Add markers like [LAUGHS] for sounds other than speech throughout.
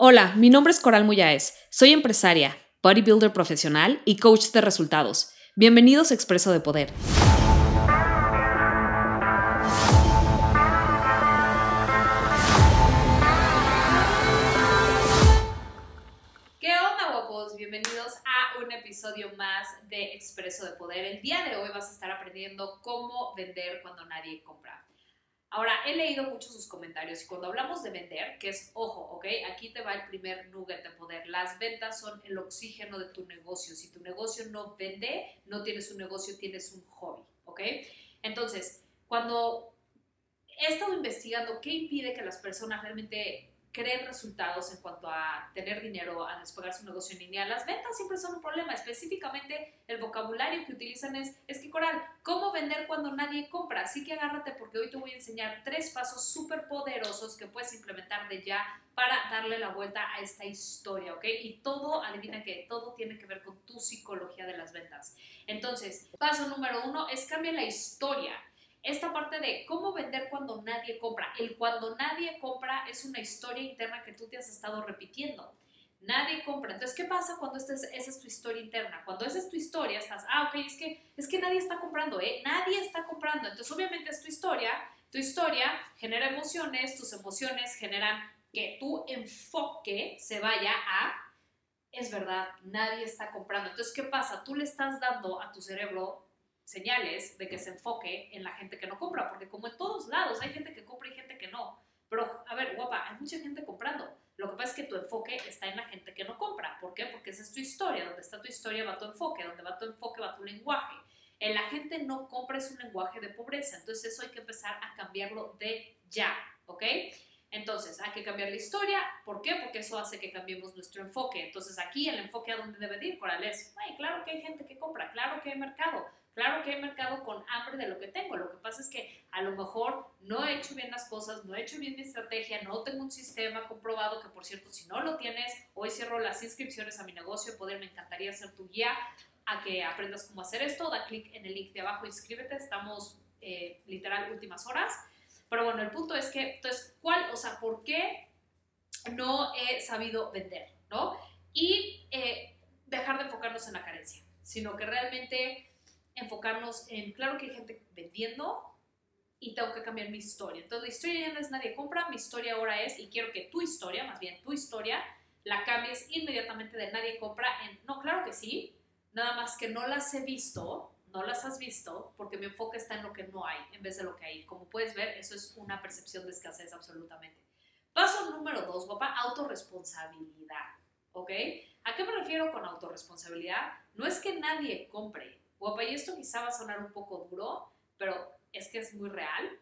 Hola, mi nombre es Coral Muyáez. Soy empresaria, bodybuilder profesional y coach de resultados. Bienvenidos a Expreso de Poder. ¿Qué onda, guapos? Bienvenidos a un episodio más de Expreso de Poder. El día de hoy vas a estar aprendiendo cómo vender cuando nadie compra. Ahora, he leído muchos sus comentarios y cuando hablamos de vender, que es, ojo, ¿ok? Aquí te va el primer nugget de poder. Las ventas son el oxígeno de tu negocio. Si tu negocio no vende, no tienes un negocio, tienes un hobby, ¿ok? Entonces, cuando he estado investigando qué impide que las personas realmente creen resultados en cuanto a tener dinero, a despegar su negocio en línea, las ventas siempre son un problema. Específicamente, el vocabulario que utilizan es, es que Coral, ¿cómo vender cuando nadie compra? Así que agárrate porque hoy te voy a enseñar tres pasos súper poderosos que puedes implementar de ya para darle la vuelta a esta historia, ¿ok? Y todo, adivina que todo tiene que ver con tu psicología de las ventas. Entonces, paso número uno es cambia la historia esta parte de cómo vender cuando nadie compra. El cuando nadie compra es una historia interna que tú te has estado repitiendo. Nadie compra. Entonces, ¿qué pasa cuando esa es tu historia interna? Cuando esa es tu historia, estás, ah, ok, es que, es que nadie está comprando, ¿eh? Nadie está comprando. Entonces, obviamente es tu historia. Tu historia genera emociones, tus emociones generan que tu enfoque se vaya a, es verdad, nadie está comprando. Entonces, ¿qué pasa? Tú le estás dando a tu cerebro señales de que se enfoque en la gente que no compra, porque como en todos lados hay gente que compra y gente que no. Pero, a ver, guapa, hay mucha gente comprando. Lo que pasa es que tu enfoque está en la gente que no compra. ¿Por qué? Porque esa es tu historia. Donde está tu historia va tu enfoque. Donde va tu enfoque va tu lenguaje. En la gente no compra es un lenguaje de pobreza. Entonces eso hay que empezar a cambiarlo de ya. ¿Ok? Entonces, hay que cambiar la historia. ¿Por qué? Porque eso hace que cambiemos nuestro enfoque. Entonces, aquí el enfoque a dónde debe ir, Coral, es, claro que hay gente que compra, claro que hay mercado, Claro que hay mercado con hambre de lo que tengo. Lo que pasa es que a lo mejor no he hecho bien las cosas, no he hecho bien mi estrategia, no tengo un sistema comprobado que, por cierto, si no lo tienes, hoy cierro las inscripciones a mi negocio. Poder, me encantaría ser tu guía a que aprendas cómo hacer esto. Da clic en el link de abajo, inscríbete. Estamos eh, literal últimas horas. Pero bueno, el punto es que, entonces, ¿cuál, o sea, por qué no he sabido vender, ¿no? Y eh, dejar de enfocarnos en la carencia, sino que realmente enfocarnos en, claro que hay gente vendiendo y tengo que cambiar mi historia. Entonces la historia ya no es nadie compra, mi historia ahora es, y quiero que tu historia, más bien tu historia, la cambies inmediatamente de nadie compra en, no, claro que sí, nada más que no las he visto, no las has visto, porque mi enfoque está en lo que no hay, en vez de lo que hay. Como puedes ver, eso es una percepción de escasez absolutamente. Paso número dos, guapa, autorresponsabilidad. ¿Ok? ¿A qué me refiero con autorresponsabilidad? No es que nadie compre, Guapa, y esto quizá va a sonar un poco duro, pero es que es muy real.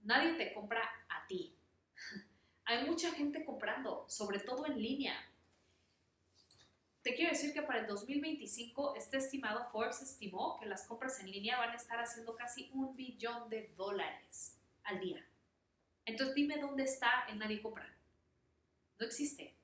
Nadie te compra a ti. [LAUGHS] Hay mucha gente comprando, sobre todo en línea. Te quiero decir que para el 2025 este estimado, Forbes estimó que las compras en línea van a estar haciendo casi un billón de dólares al día. Entonces dime dónde está el nadie compra. No existe.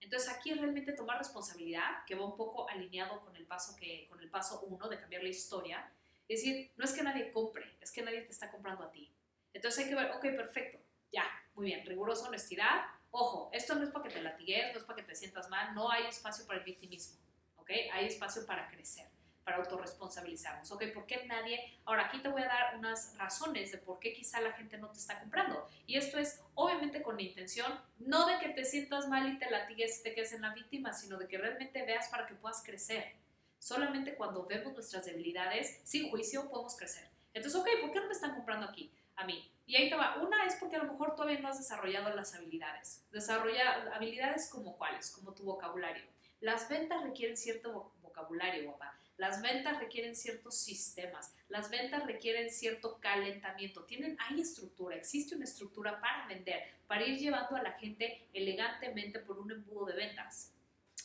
Entonces aquí es realmente tomar responsabilidad, que va un poco alineado con el paso que con el paso uno de cambiar la historia. Es decir, no es que nadie compre, es que nadie te está comprando a ti. Entonces hay que ver, ok, perfecto, ya, muy bien, rigurosa honestidad. Ojo, esto no es para que te latigues, no es para que te sientas mal, no hay espacio para el victimismo, ¿ok? Hay espacio para crecer para autorresponsabilizarnos. Ok, ¿por qué nadie? Ahora, aquí te voy a dar unas razones de por qué quizá la gente no te está comprando. Y esto es obviamente con la intención, no de que te sientas mal y te latigues y te quedes en la víctima, sino de que realmente veas para que puedas crecer. Solamente cuando vemos nuestras debilidades, sin juicio, podemos crecer. Entonces, ok, ¿por qué no me están comprando aquí? A mí. Y ahí te va. Una es porque a lo mejor todavía no has desarrollado las habilidades. Desarrolla habilidades como cuáles, como tu vocabulario. Las ventas requieren cierto vocabulario, guapa. Las ventas requieren ciertos sistemas, las ventas requieren cierto calentamiento. Tienen, hay estructura, existe una estructura para vender, para ir llevando a la gente elegantemente por un embudo de ventas.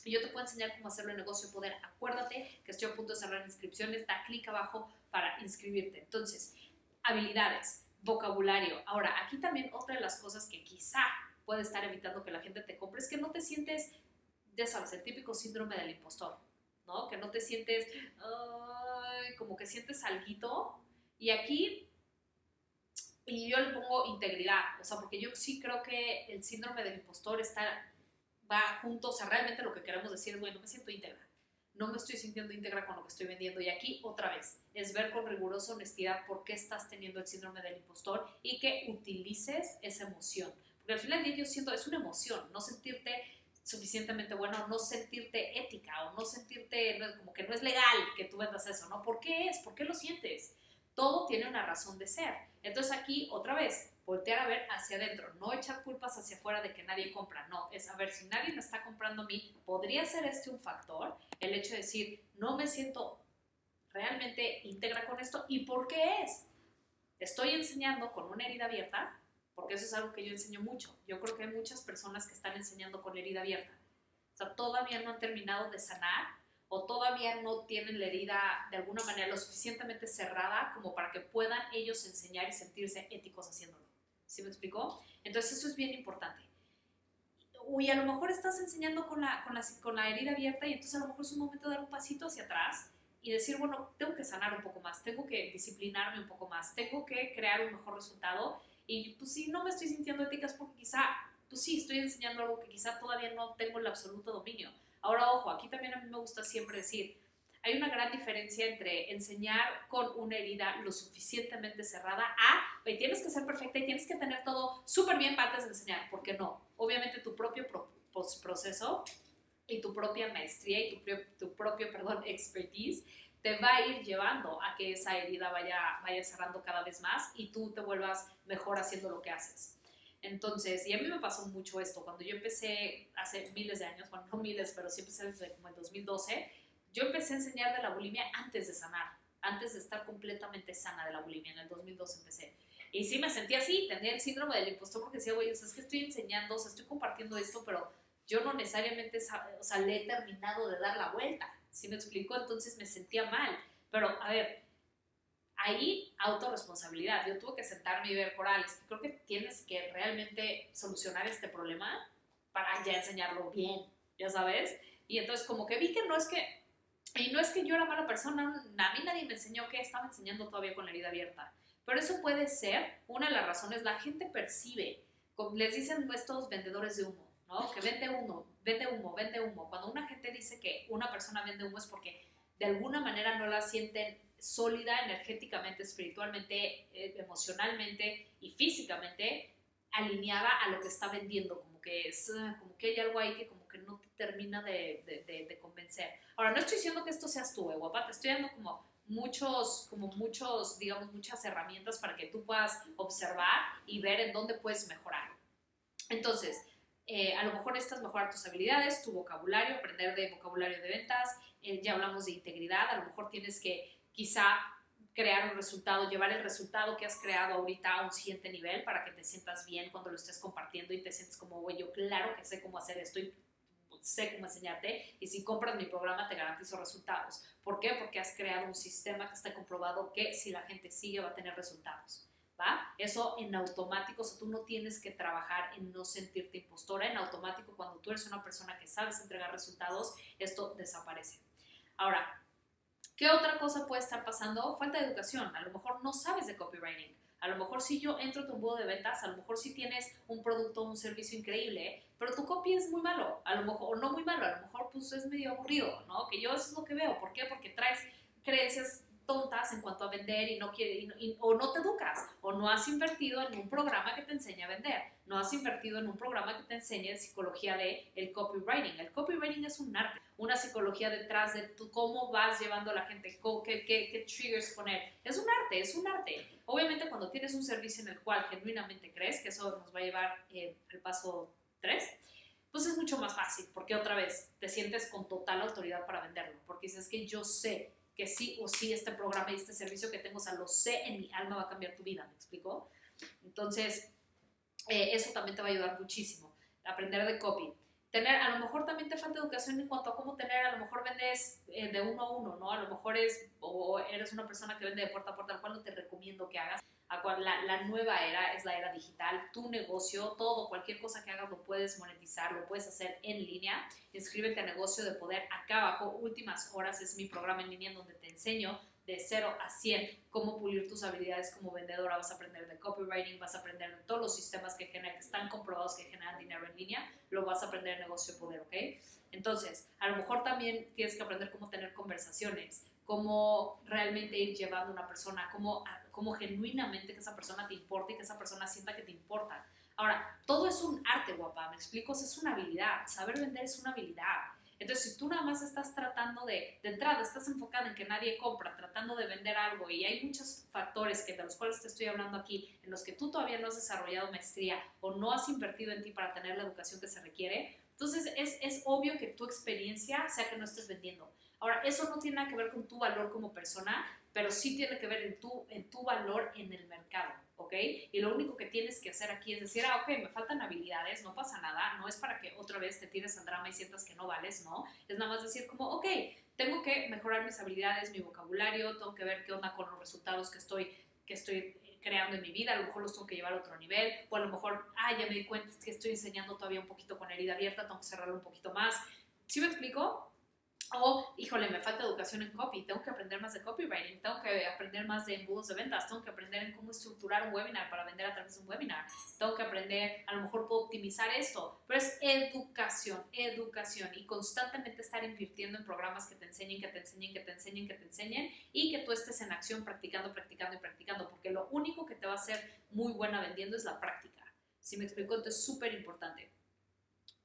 Y yo te puedo enseñar cómo hacerlo en negocio poder. Acuérdate que estoy a punto de cerrar inscripciones, da clic abajo para inscribirte. Entonces, habilidades, vocabulario. Ahora, aquí también otra de las cosas que quizá puede estar evitando que la gente te compre es que no te sientes, ya típico síndrome del impostor que no te sientes, como que sientes algo. Y aquí, y yo le pongo integridad, o sea, porque yo sí creo que el síndrome del impostor está va junto, o sea, realmente lo que queremos decir es, bueno, me siento íntegra, no me estoy sintiendo íntegra con lo que estoy vendiendo. Y aquí, otra vez, es ver con rigurosa honestidad por qué estás teniendo el síndrome del impostor y que utilices esa emoción. Porque al final del día yo siento, es una emoción, no sentirte suficientemente bueno, no sentirte ética no sentirte, como que no es legal que tú vendas eso, ¿no? ¿Por qué es? ¿Por qué lo sientes? Todo tiene una razón de ser. Entonces aquí, otra vez, voltear a ver hacia adentro, no echar culpas hacia afuera de que nadie compra, no, es a ver si nadie me está comprando a mí, ¿podría ser este un factor? El hecho de decir, no me siento realmente íntegra con esto, ¿y por qué es? Estoy enseñando con una herida abierta, porque eso es algo que yo enseño mucho. Yo creo que hay muchas personas que están enseñando con herida abierta. O sea, todavía no han terminado de sanar o todavía no tienen la herida de alguna manera lo suficientemente cerrada como para que puedan ellos enseñar y sentirse éticos haciéndolo. ¿Sí me explicó? Entonces eso es bien importante. Y a lo mejor estás enseñando con la, con, la, con la herida abierta y entonces a lo mejor es un momento de dar un pasito hacia atrás y decir, bueno, tengo que sanar un poco más, tengo que disciplinarme un poco más, tengo que crear un mejor resultado y pues si no me estoy sintiendo ética es porque quizá, pues sí, estoy enseñando algo que quizá todavía no tengo el absoluto dominio. Ahora, ojo, aquí también a mí me gusta siempre decir, hay una gran diferencia entre enseñar con una herida lo suficientemente cerrada a, oye, tienes que ser perfecta y tienes que tener todo súper bien para antes de enseñar, porque no. Obviamente tu propio proceso y tu propia maestría y tu, tu propio, perdón, [LAUGHS] expertise te va a ir llevando a que esa herida vaya, vaya cerrando cada vez más y tú te vuelvas mejor haciendo lo que haces. Entonces, y a mí me pasó mucho esto, cuando yo empecé hace miles de años, bueno, no miles, pero sí empecé desde como el 2012, yo empecé a enseñar de la bulimia antes de sanar, antes de estar completamente sana de la bulimia, en el 2012 empecé. Y sí me sentía así, tenía el síndrome del impostor porque decía, güey, es que estoy enseñando, o sea, estoy compartiendo esto, pero yo no necesariamente, o sea, le he terminado de dar la vuelta, ¿sí me explicó? Entonces me sentía mal. Pero, a ver, ahí autorresponsabilidad. Yo tuve que sentarme y ver, Corales, creo que tienes que realmente solucionar este problema para ya enseñarlo bien, ya sabes. Y entonces como que vi que no es que, y no es que yo era mala persona, a mí nadie me enseñó que estaba enseñando todavía con la herida abierta. Pero eso puede ser una de las razones, la gente percibe, les dicen estos vendedores de humo, ¿no? Que vende humo, vende humo, vende humo. Cuando una gente dice que una persona vende humo es porque de alguna manera no la sienten sólida energéticamente, espiritualmente, eh, emocionalmente y físicamente alineada a lo que está vendiendo, como que es ah, como que hay algo ahí que como que no te termina de, de, convencer. Ahora, no estoy diciendo que esto seas tú, eh, guapa, te estoy dando como muchos, como muchos, digamos, muchas herramientas para que tú puedas observar y ver en dónde puedes mejorar. Entonces, eh, a lo mejor necesitas mejorar tus habilidades, tu vocabulario, aprender de vocabulario de ventas, ya hablamos de integridad, a lo mejor tienes que quizá crear un resultado, llevar el resultado que has creado ahorita a un siguiente nivel para que te sientas bien cuando lo estés compartiendo y te sientes como, güey, yo claro que sé cómo hacer esto y sé cómo enseñarte y si compras mi programa te garantizo resultados. ¿Por qué? Porque has creado un sistema que está comprobado que si la gente sigue va a tener resultados. ¿Va? Eso en automático, o sea, tú no tienes que trabajar en no sentirte impostora, en automático cuando tú eres una persona que sabes entregar resultados, esto desaparece. Ahora, ¿Qué otra cosa puede estar pasando? Falta de educación. A lo mejor no sabes de copywriting. A lo mejor si yo entro a tu embudo de ventas, a lo mejor si tienes un producto o un servicio increíble, pero tu copy es muy malo, a lo mejor, o no muy malo, a lo mejor pues es medio aburrido, ¿no? Que yo eso es lo que veo. ¿Por qué? Porque traes creencias tontas en cuanto a vender y no quiere, o no te educas, o no has invertido en un programa que te enseñe a vender, no has invertido en un programa que te enseñe psicología de el copywriting. El copywriting es un arte, una psicología detrás de tu, cómo vas llevando a la gente, qué, qué, triggers poner. Es un arte, es un arte. Obviamente cuando tienes un servicio en el cual genuinamente crees, que eso nos va a llevar eh, el paso 3, pues es mucho más fácil, porque otra vez te sientes con total autoridad para venderlo, porque dices que yo sé que sí o sí este programa y este servicio que tengo, o sea, lo sé en mi alma va a cambiar tu vida, ¿me explico? Entonces, eh, eso también te va a ayudar muchísimo, aprender de copy. Tener, a lo mejor también te falta educación en cuanto a cómo tener, a lo mejor vendes eh, de uno a uno, ¿no? A lo mejor es, o eres una persona que vende de puerta a puerta, al cual no te recomiendo que hagas. La, nueva era es la era digital, tu negocio, todo, cualquier cosa que hagas lo puedes monetizar, lo puedes hacer en línea. Inscríbete a Negocio de Poder. Acá abajo, últimas horas, es mi programa en línea donde te enseño de 0 a 100 cómo pulir tus habilidades como vendedora, vas a aprender de copywriting, vas a aprender de todos los sistemas que, generan, que están comprobados que generan dinero en línea, lo vas a aprender en negocio poder, ¿ok? Entonces, a lo mejor también tienes que aprender cómo tener conversaciones, cómo realmente ir llevando a una persona, cómo, cómo genuinamente que esa persona te importa y que esa persona sienta que te importa. Ahora, todo es un arte, guapa, me explico, es una habilidad, saber vender es una habilidad. Entonces, si tú nada más estás tratando de, de entrada, estás enfocada en que nadie compra, tratando de vender algo y hay muchos factores que de los cuales te estoy hablando aquí, en los que tú todavía no has desarrollado maestría o no has invertido en ti para tener la educación que se requiere, entonces es, es obvio que tu experiencia sea que no estés vendiendo. Ahora, eso no tiene nada que ver con tu valor como persona, pero sí tiene que ver en tu, en tu valor en el mercado. ¿ok? Y lo único que tienes que hacer aquí es decir, ah, ok, me faltan habilidades, no pasa nada, no es para que otra vez te tires al drama y sientas que no vales, no, es nada más decir como, ok, tengo que mejorar mis habilidades, mi vocabulario, tengo que ver qué onda con los resultados que estoy, que estoy creando en mi vida, a lo mejor los tengo que llevar a otro nivel, o a lo mejor, ah, ya me di cuenta que estoy enseñando todavía un poquito con herida abierta, tengo que cerrarlo un poquito más. ¿Sí me explico? O, híjole, me falta educación en copy, tengo que aprender más de copywriting, tengo que aprender más de embudos de ventas, tengo que aprender en cómo estructurar un webinar para vender a través de un webinar, tengo que aprender, a lo mejor puedo optimizar esto, pero es educación, educación y constantemente estar invirtiendo en programas que te enseñen, que te enseñen, que te enseñen, que te enseñen y que tú estés en acción practicando, practicando y practicando, porque lo único que te va a hacer muy buena vendiendo es la práctica. Si me explico, entonces es súper importante.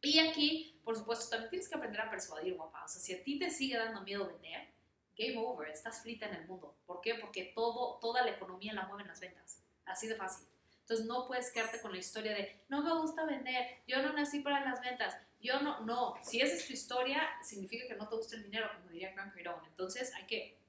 Y aquí, por supuesto, también tienes que aprender a persuadir, guapa. O sea, si a ti te sigue dando miedo vender, game over, estás frita en el mundo. ¿Por qué? Porque todo, toda la economía la mueven las ventas. Así de fácil. Entonces no puedes quedarte con la historia de no me gusta vender, yo no nací para las ventas, yo no, no. Si esa es tu historia, significa que no te gusta el dinero, como diría Grant Cardone. Entonces hay que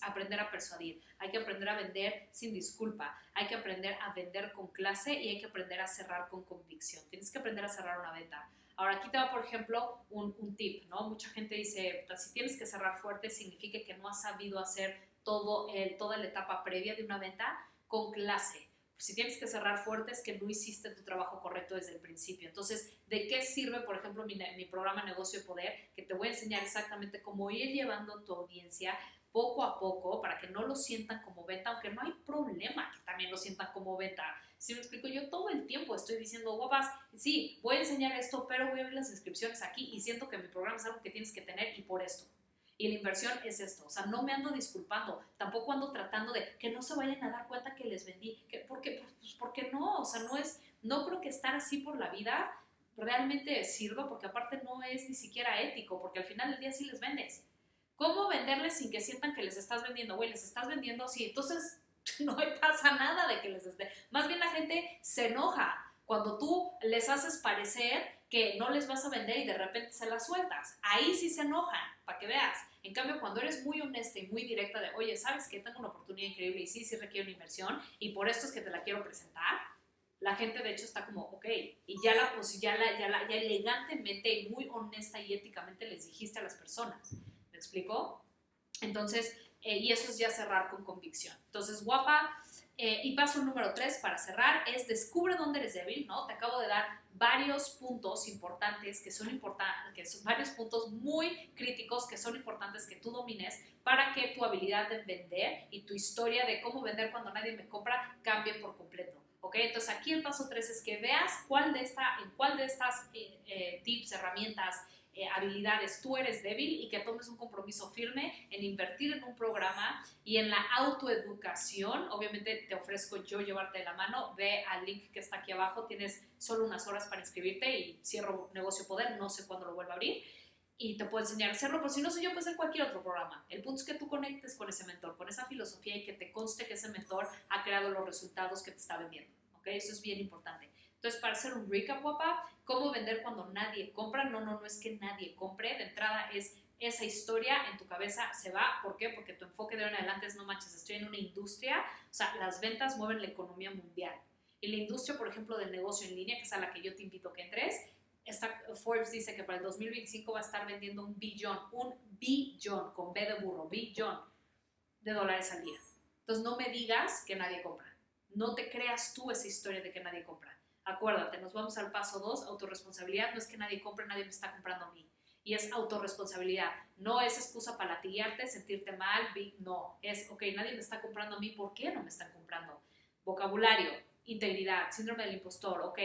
aprender a persuadir, hay que aprender a vender sin disculpa, hay que aprender a vender con clase y hay que aprender a cerrar con convicción. Tienes que aprender a cerrar una venta. Ahora, aquí te va, por ejemplo, un, tip, ¿no? Mucha gente dice, pues, si tienes que cerrar fuerte, significa que no has sabido hacer todo el, toda la etapa previa de una venta con clase. Si tienes que cerrar fuerte es que no hiciste tu trabajo correcto desde el principio. Entonces, ¿de qué sirve, por ejemplo, mi, programa Negocio de Poder? Que te voy a enseñar exactamente cómo ir llevando tu audiencia poco a poco para que no lo sientan como venta, aunque no hay problema que también lo sientan como venta si me explico, yo todo el tiempo estoy diciendo, guapas, sí, voy a enseñar esto, pero voy a ver las inscripciones aquí y siento que mi programa es algo que tienes que tener y por esto. Y la inversión es esto. O sea, no me ando disculpando, tampoco ando tratando de que no se vayan a dar cuenta que les vendí. Que, porque, pues porque no, o sea, no es, no creo que estar así por la vida realmente sirva, porque aparte no es ni siquiera ético, porque al final del día sí les vendes. ¿Cómo venderles sin que sientan que les estás vendiendo? Güey, les estás vendiendo, sí, entonces [LAUGHS] no pasa nada de que les esté. Más bien la gente se enoja cuando tú les haces parecer que no les vas a vender y de repente se las sueltas. Ahí sí se enojan, para que veas. En cambio, cuando eres muy honesta y muy directa de, oye, ¿sabes que tengo una oportunidad increíble y sí, sí requiere una inversión y por esto es que te la quiero presentar? La gente de hecho está como, ok, y ya la, pues, ya la, ya la, ya elegantemente y muy honesta y éticamente les dijiste a las personas. ¿Me explico? Entonces, eh, y eso es ya cerrar con convicción. Entonces, guapa, eh, y paso número tres para cerrar es descubre dónde eres débil, ¿no? Te acabo de dar varios puntos importantes que son importantes, que son varios puntos muy críticos que son importantes que tú domines para que tu habilidad de vender y tu historia de cómo vender cuando nadie me compra cambie por completo. ¿Ok? Entonces aquí el paso tres es que veas cuál de esta, en cuál de estas eh, tips, herramientas, eh, habilidades tú eres débil y que tomes un compromiso firme en invertir en un programa y en la autoeducación. Obviamente te ofrezco yo llevarte de la mano. Ve al link que está aquí abajo. Tienes solo unas horas para inscribirte y cierro Negocio Poder. No sé cuándo lo vuelva a abrir y te puedo enseñar a hacerlo, pero si no sé yo, puede ser cualquier otro programa. El punto es que tú conectes con ese mentor, con esa filosofía y que te conste que ese mentor ha creado los resultados que te está vendiendo. ¿Ok? Eso es bien importante. Entonces, para hacer un recap, guapa, ¿cómo vender cuando nadie compra? No, no, no es que nadie compre. De entrada es esa historia en tu cabeza se va. ¿Por qué? Porque tu enfoque de ahora en adelante es no manches, estoy en una industria. O sea, las ventas mueven la economía mundial. Y la industria, por ejemplo, del negocio en línea, que es a la que yo te invito a que entres, esta, Forbes dice que para el 2025 va a estar vendiendo un billón, un billón, con B de burro, billón de dólares al día. Entonces no me digas que nadie compra. No te creas tú esa historia de que nadie compra. Acuérdate, nos vamos al paso 2, autorresponsabilidad, no es que nadie compre, nadie me está comprando a mí. Y es autorresponsabilidad. No es excusa para latillarte, sentirte mal, no. Es, ok, nadie me está comprando a mí, ¿por qué no me están comprando? Vocabulario, integridad, síndrome del impostor, ok,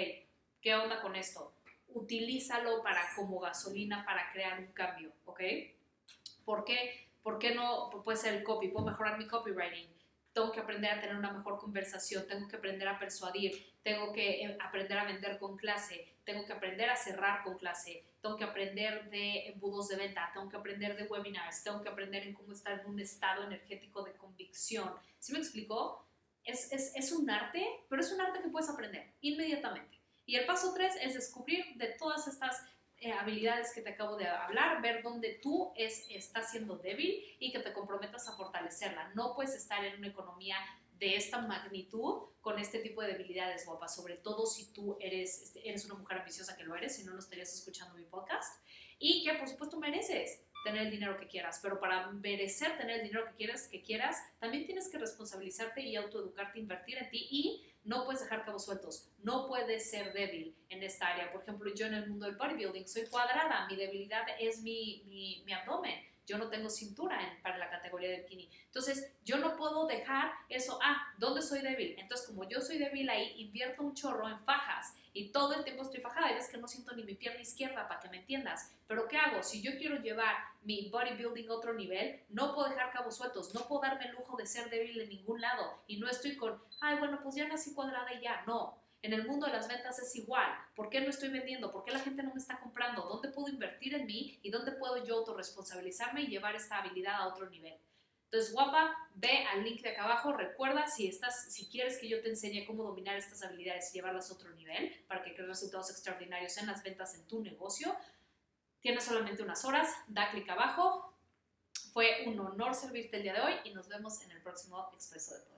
¿qué onda con esto? Utilízalo para, como gasolina para crear un cambio, ¿ok? ¿Por qué? ¿Por qué no puede ser el copy? ¿Puedo mejorar mi copywriting? Tengo que aprender a tener una mejor conversación, tengo que aprender a persuadir, tengo que eh, aprender a vender con clase, tengo que aprender a cerrar con clase, tengo que aprender de embudos de venta, tengo que aprender de webinars, tengo que aprender en cómo estar en un estado energético de convicción. ¿Sí me explicó? Es, es, es un arte, pero es un arte que puedes aprender inmediatamente. Y el paso tres es descubrir de todas estas eh, habilidades que te acabo de hablar, ver dónde tú es, estás siendo débil y que te comprometas a fortalecerla. No puedes estar en una economía de esta magnitud con este tipo de debilidades, guapa, sobre todo si tú eres, eres una mujer ambiciosa que lo eres, si no, no estarías escuchando mi podcast, y que por supuesto mereces tener el dinero que quieras, pero para merecer tener el dinero que quieras, que quieras, también tienes que responsabilizarte y autoeducarte, invertir en ti y no puedes dejar cabos sueltos, no puedes ser débil en esta área. Por ejemplo, yo en el mundo del bodybuilding soy cuadrada, mi debilidad es mi, mi, mi abdomen yo no tengo cintura para la categoría de bikini. Entonces, yo no puedo dejar eso, ah, ¿dónde soy débil? Entonces, como yo soy débil ahí, invierto un chorro en fajas y todo el tiempo estoy fajada y ves que no siento ni mi pierna izquierda para que me entiendas. Pero ¿qué hago? Si yo quiero llevar mi bodybuilding a otro nivel, no puedo dejar cabos sueltos, no puedo darme el lujo de ser débil en ningún lado y no estoy con, ay, bueno, pues ya nací cuadrada y ya, no. En el mundo de las ventas es igual. ¿Por qué no estoy vendiendo? ¿Por qué la gente no me está comprando? ¿Dónde puedo invertir en mí? ¿Y dónde puedo yo autorresponsabilizarme y llevar esta habilidad a otro nivel? Entonces, guapa, ve al link de acá abajo. Recuerda, si, estás, si quieres que yo te enseñe cómo dominar estas habilidades y llevarlas a otro nivel para que crees resultados extraordinarios en las ventas en tu negocio, tienes solamente unas horas. Da clic abajo. Fue un honor servirte el día de hoy y nos vemos en el próximo Expreso de Poder.